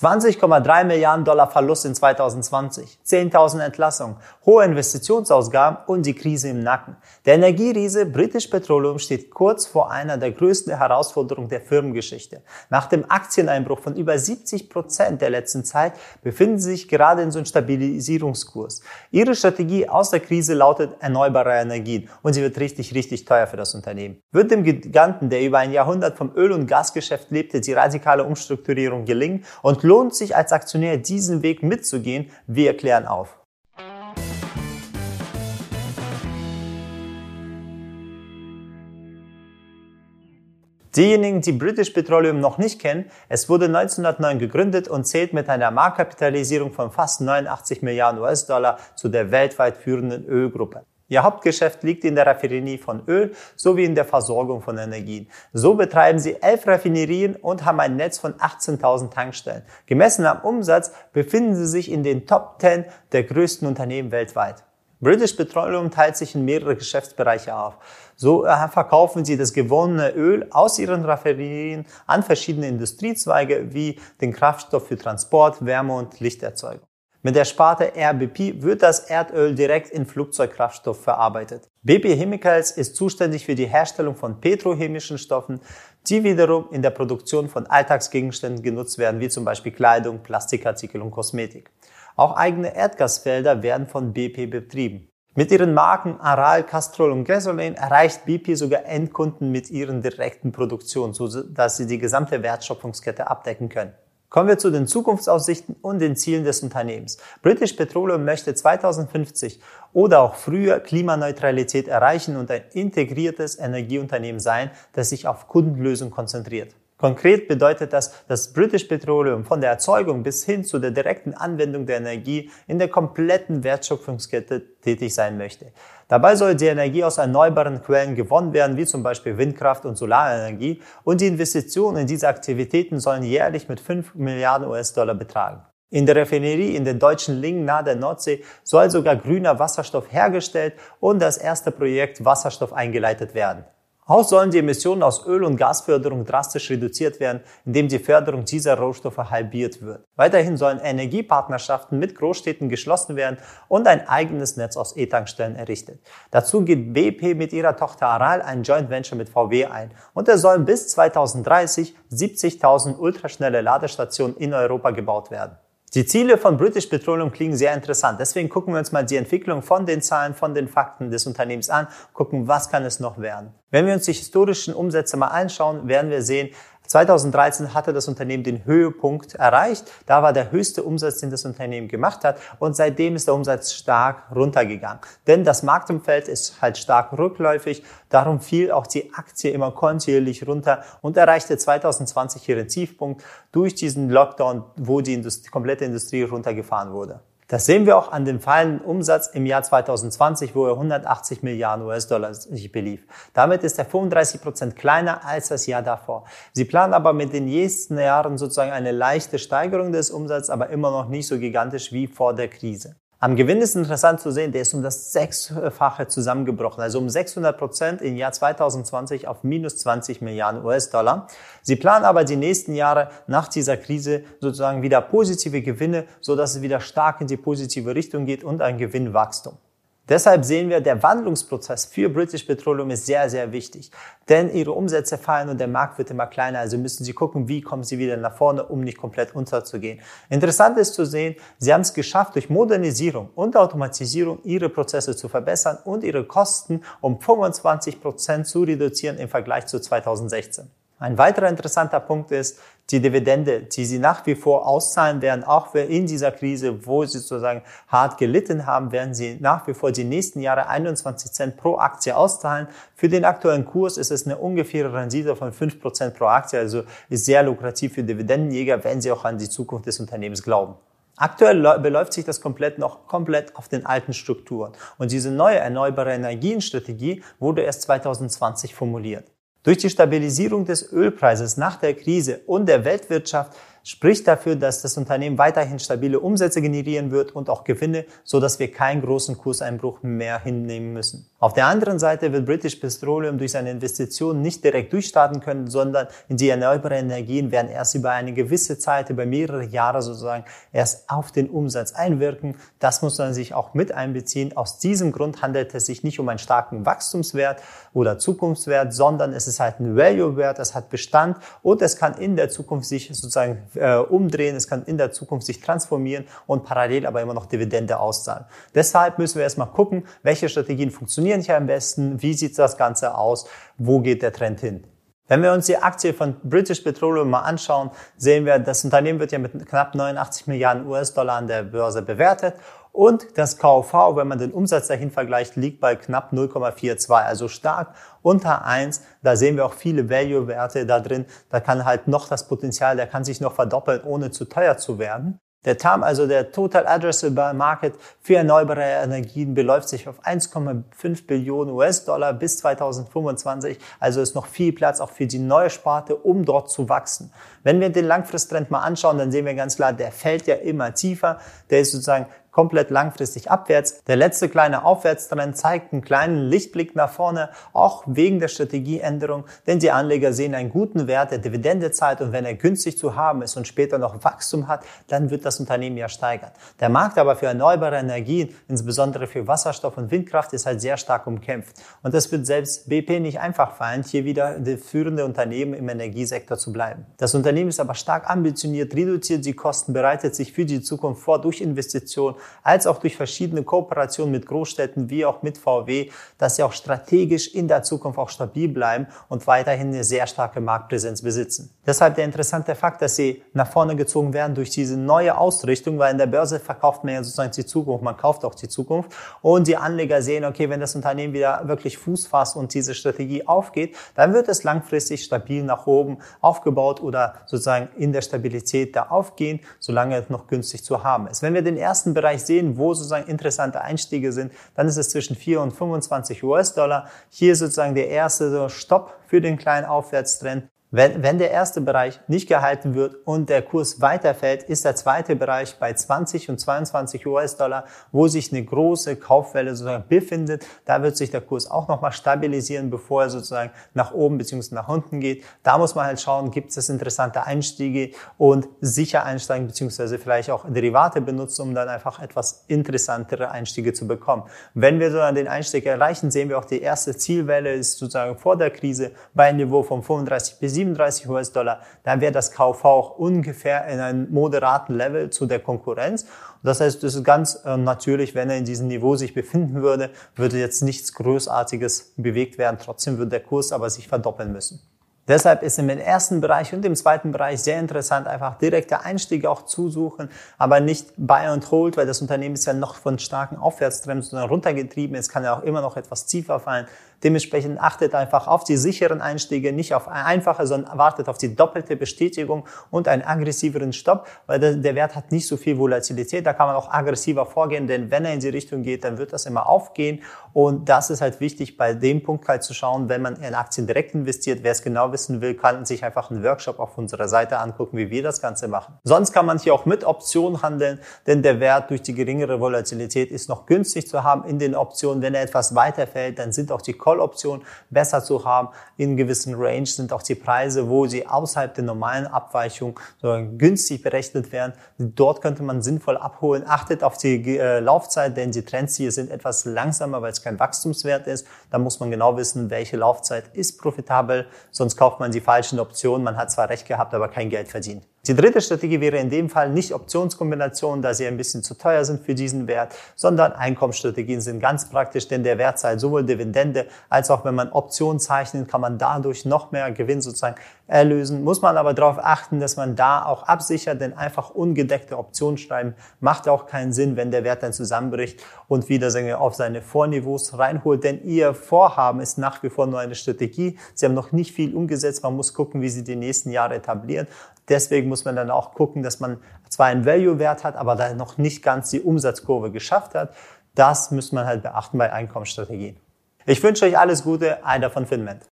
20,3 Milliarden Dollar Verlust in 2020, 10.000 Entlassungen, hohe Investitionsausgaben und die Krise im Nacken. Der Energieriese British Petroleum steht kurz vor einer der größten Herausforderungen der Firmengeschichte. Nach dem Aktieneinbruch von über 70 Prozent der letzten Zeit befinden sie sich gerade in so einem Stabilisierungskurs. Ihre Strategie aus der Krise lautet erneuerbare Energien und sie wird richtig, richtig teuer für das Unternehmen. Wird dem Giganten, der über ein Jahrhundert vom Öl- und Gasgeschäft lebte, die radikale Umstrukturierung gelingen und lohnt sich als Aktionär diesen Weg mitzugehen? Wir erklären auf. Diejenigen, die British Petroleum noch nicht kennen, es wurde 1909 gegründet und zählt mit einer Marktkapitalisierung von fast 89 Milliarden US-Dollar zu der weltweit führenden Ölgruppe. Ihr Hauptgeschäft liegt in der Raffinerie von Öl sowie in der Versorgung von Energien. So betreiben sie elf Raffinerien und haben ein Netz von 18.000 Tankstellen. Gemessen am Umsatz befinden sie sich in den Top 10 der größten Unternehmen weltweit. British Petroleum teilt sich in mehrere Geschäftsbereiche auf. So äh, verkaufen sie das gewonnene Öl aus ihren Raffinerien an verschiedene Industriezweige wie den Kraftstoff für Transport, Wärme und Lichterzeugung. Mit der Sparte RBP wird das Erdöl direkt in Flugzeugkraftstoff verarbeitet. BP Chemicals ist zuständig für die Herstellung von petrochemischen Stoffen, die wiederum in der Produktion von Alltagsgegenständen genutzt werden, wie zum Beispiel Kleidung, Plastikartikel und Kosmetik. Auch eigene Erdgasfelder werden von BP betrieben. Mit ihren Marken Aral, Castrol und Gasoline erreicht BP sogar Endkunden mit ihren direkten Produktionen, sodass sie die gesamte Wertschöpfungskette abdecken können. Kommen wir zu den Zukunftsaussichten und den Zielen des Unternehmens. British Petroleum möchte 2050 oder auch früher Klimaneutralität erreichen und ein integriertes Energieunternehmen sein, das sich auf Kundenlösungen konzentriert. Konkret bedeutet das, dass British Petroleum von der Erzeugung bis hin zu der direkten Anwendung der Energie in der kompletten Wertschöpfungskette tätig sein möchte. Dabei soll die Energie aus erneuerbaren Quellen gewonnen werden, wie zum Beispiel Windkraft und Solarenergie, und die Investitionen in diese Aktivitäten sollen jährlich mit 5 Milliarden US-Dollar betragen. In der Raffinerie in den deutschen Lingen nahe der Nordsee soll sogar grüner Wasserstoff hergestellt und das erste Projekt Wasserstoff eingeleitet werden. Auch sollen die Emissionen aus Öl- und Gasförderung drastisch reduziert werden, indem die Förderung dieser Rohstoffe halbiert wird. Weiterhin sollen Energiepartnerschaften mit Großstädten geschlossen werden und ein eigenes Netz aus E-Tankstellen errichtet. Dazu geht BP mit ihrer Tochter Aral ein Joint Venture mit VW ein und es sollen bis 2030 70.000 ultraschnelle Ladestationen in Europa gebaut werden. Die Ziele von British Petroleum klingen sehr interessant. Deswegen gucken wir uns mal die Entwicklung von den Zahlen, von den Fakten des Unternehmens an, gucken, was kann es noch werden. Wenn wir uns die historischen Umsätze mal anschauen, werden wir sehen, 2013 hatte das Unternehmen den Höhepunkt erreicht. Da war der höchste Umsatz, den das Unternehmen gemacht hat. Und seitdem ist der Umsatz stark runtergegangen. Denn das Marktumfeld ist halt stark rückläufig. Darum fiel auch die Aktie immer kontinuierlich runter und erreichte 2020 ihren Tiefpunkt durch diesen Lockdown, wo die Industrie, komplette Industrie runtergefahren wurde. Das sehen wir auch an dem fallenden Umsatz im Jahr 2020, wo er 180 Milliarden US-Dollar sich belief. Damit ist er 35 Prozent kleiner als das Jahr davor. Sie planen aber mit den nächsten Jahren sozusagen eine leichte Steigerung des Umsatzes, aber immer noch nicht so gigantisch wie vor der Krise. Am Gewinn ist interessant zu sehen, der ist um das Sechsfache zusammengebrochen, also um 600 Prozent im Jahr 2020 auf minus 20 Milliarden US-Dollar. Sie planen aber die nächsten Jahre nach dieser Krise sozusagen wieder positive Gewinne, so dass es wieder stark in die positive Richtung geht und ein Gewinnwachstum. Deshalb sehen wir, der Wandlungsprozess für British Petroleum ist sehr, sehr wichtig. Denn ihre Umsätze fallen und der Markt wird immer kleiner. Also müssen sie gucken, wie kommen sie wieder nach vorne, um nicht komplett unterzugehen. Interessant ist zu sehen, sie haben es geschafft, durch Modernisierung und Automatisierung ihre Prozesse zu verbessern und ihre Kosten um 25 Prozent zu reduzieren im Vergleich zu 2016. Ein weiterer interessanter Punkt ist die Dividende, die sie nach wie vor auszahlen werden, auch in dieser Krise, wo sie sozusagen hart gelitten haben, werden sie nach wie vor die nächsten Jahre 21 Cent pro Aktie auszahlen. Für den aktuellen Kurs ist es eine ungefähre Rendite von 5 Prozent pro Aktie, also ist sehr lukrativ für Dividendenjäger, wenn sie auch an die Zukunft des Unternehmens glauben. Aktuell beläuft sich das komplett noch komplett auf den alten Strukturen. Und diese neue erneuerbare Energienstrategie wurde erst 2020 formuliert. Durch die Stabilisierung des Ölpreises nach der Krise und der Weltwirtschaft spricht dafür, dass das Unternehmen weiterhin stabile Umsätze generieren wird und auch Gewinne, so dass wir keinen großen Kurseinbruch mehr hinnehmen müssen. Auf der anderen Seite wird British Petroleum durch seine Investitionen nicht direkt durchstarten können, sondern in die erneuerbaren Energien werden erst über eine gewisse Zeit, über mehrere Jahre sozusagen, erst auf den Umsatz einwirken. Das muss man sich auch mit einbeziehen. Aus diesem Grund handelt es sich nicht um einen starken Wachstumswert oder Zukunftswert, sondern es ist halt ein Value-Wert, es hat Bestand und es kann in der Zukunft sich sozusagen äh, umdrehen, es kann in der Zukunft sich transformieren und parallel aber immer noch Dividende auszahlen. Deshalb müssen wir erstmal gucken, welche Strategien funktionieren hier am besten, wie sieht das Ganze aus, wo geht der Trend hin. Wenn wir uns die Aktie von British Petroleum mal anschauen, sehen wir, das Unternehmen wird ja mit knapp 89 Milliarden US-Dollar an der Börse bewertet und das KV, wenn man den Umsatz dahin vergleicht, liegt bei knapp 0,42, also stark unter 1. Da sehen wir auch viele Value-Werte da drin. Da kann halt noch das Potenzial, der kann sich noch verdoppeln, ohne zu teuer zu werden. Der TAM, also der Total Addressable Market für erneuerbare Energien, beläuft sich auf 1,5 Billionen US-Dollar bis 2025. Also ist noch viel Platz auch für die neue Sparte, um dort zu wachsen. Wenn wir den Langfristtrend mal anschauen, dann sehen wir ganz klar, der fällt ja immer tiefer. Der ist sozusagen komplett langfristig abwärts. Der letzte kleine Aufwärtstrend zeigt einen kleinen Lichtblick nach vorne, auch wegen der Strategieänderung, denn die Anleger sehen einen guten Wert der Dividendezeit und wenn er günstig zu haben ist und später noch Wachstum hat, dann wird das Unternehmen ja steigern. Der Markt aber für erneuerbare Energien, insbesondere für Wasserstoff und Windkraft, ist halt sehr stark umkämpft. Und es wird selbst BP nicht einfach fallen, hier wieder die führende Unternehmen im Energiesektor zu bleiben. Das Unternehmen ist aber stark ambitioniert, reduziert die Kosten, bereitet sich für die Zukunft vor durch Investitionen als auch durch verschiedene Kooperationen mit Großstädten wie auch mit VW, dass sie auch strategisch in der Zukunft auch stabil bleiben und weiterhin eine sehr starke Marktpräsenz besitzen. Deshalb der interessante Fakt, dass sie nach vorne gezogen werden durch diese neue Ausrichtung, weil in der Börse verkauft man ja sozusagen die Zukunft, man kauft auch die Zukunft und die Anleger sehen, okay, wenn das Unternehmen wieder wirklich Fuß fasst und diese Strategie aufgeht, dann wird es langfristig stabil nach oben aufgebaut oder sozusagen in der Stabilität da aufgehen, solange es noch günstig zu haben ist. Wenn wir den ersten Bereich sehen, wo sozusagen interessante Einstiege sind, dann ist es zwischen 4 und 25 US-Dollar. Hier sozusagen der erste Stopp für den kleinen Aufwärtstrend. Wenn, wenn der erste Bereich nicht gehalten wird und der Kurs weiterfällt, ist der zweite Bereich bei 20 und 22 US-Dollar, wo sich eine große Kaufwelle sozusagen befindet. Da wird sich der Kurs auch nochmal stabilisieren, bevor er sozusagen nach oben bzw. nach unten geht. Da muss man halt schauen, gibt es interessante Einstiege und sicher einsteigen bzw. vielleicht auch Derivate benutzen, um dann einfach etwas interessantere Einstiege zu bekommen. Wenn wir so an den Einstieg erreichen, sehen wir auch die erste Zielwelle ist sozusagen vor der Krise bei einem Niveau von 35 bis 37 US-Dollar, dann wäre das KV auch ungefähr in einem moderaten Level zu der Konkurrenz. Das heißt, das ist ganz äh, natürlich, wenn er in diesem Niveau sich befinden würde, würde jetzt nichts Großartiges bewegt werden. Trotzdem würde der Kurs aber sich verdoppeln müssen. Deshalb ist im ersten Bereich und im zweiten Bereich sehr interessant, einfach direkte Einstiege auch zu suchen, aber nicht buy and hold, weil das Unternehmen ist ja noch von starken Aufwärtstrends runtergetrieben. Es kann ja auch immer noch etwas tiefer fallen. Dementsprechend achtet einfach auf die sicheren Einstiege, nicht auf einfache, sondern wartet auf die doppelte Bestätigung und einen aggressiveren Stopp, weil der, Wert hat nicht so viel Volatilität. Da kann man auch aggressiver vorgehen, denn wenn er in die Richtung geht, dann wird das immer aufgehen. Und das ist halt wichtig, bei dem Punkt halt zu schauen, wenn man in Aktien direkt investiert. Wer es genau wissen will, kann sich einfach einen Workshop auf unserer Seite angucken, wie wir das Ganze machen. Sonst kann man hier auch mit Optionen handeln, denn der Wert durch die geringere Volatilität ist noch günstig zu haben in den Optionen. Wenn er etwas weiter fällt, dann sind auch die Call-Option besser zu haben. In gewissen Range sind auch die Preise, wo sie außerhalb der normalen Abweichung günstig berechnet werden. Dort könnte man sinnvoll abholen. Achtet auf die äh, Laufzeit, denn die Trends hier sind etwas langsamer, weil es kein Wachstumswert ist. Da muss man genau wissen, welche Laufzeit ist profitabel. Sonst kauft man die falschen Optionen. Man hat zwar recht gehabt, aber kein Geld verdient. Die dritte Strategie wäre in dem Fall nicht Optionskombinationen, da sie ein bisschen zu teuer sind für diesen Wert, sondern Einkommensstrategien sind ganz praktisch, denn der Wert zahlt sowohl Dividende als auch wenn man Optionen zeichnet, kann man dadurch noch mehr Gewinn sozusagen erlösen. Muss man aber darauf achten, dass man da auch absichert, denn einfach ungedeckte Optionen schreiben macht auch keinen Sinn, wenn der Wert dann zusammenbricht und wieder auf seine Vorniveaus reinholt, denn ihr Vorhaben ist nach wie vor nur eine Strategie. Sie haben noch nicht viel umgesetzt. Man muss gucken, wie sie die nächsten Jahre etablieren. Deswegen muss man dann auch gucken, dass man zwar einen Value-Wert hat, aber da noch nicht ganz die Umsatzkurve geschafft hat. Das muss man halt beachten bei Einkommensstrategien. Ich wünsche euch alles Gute, einer von Finment.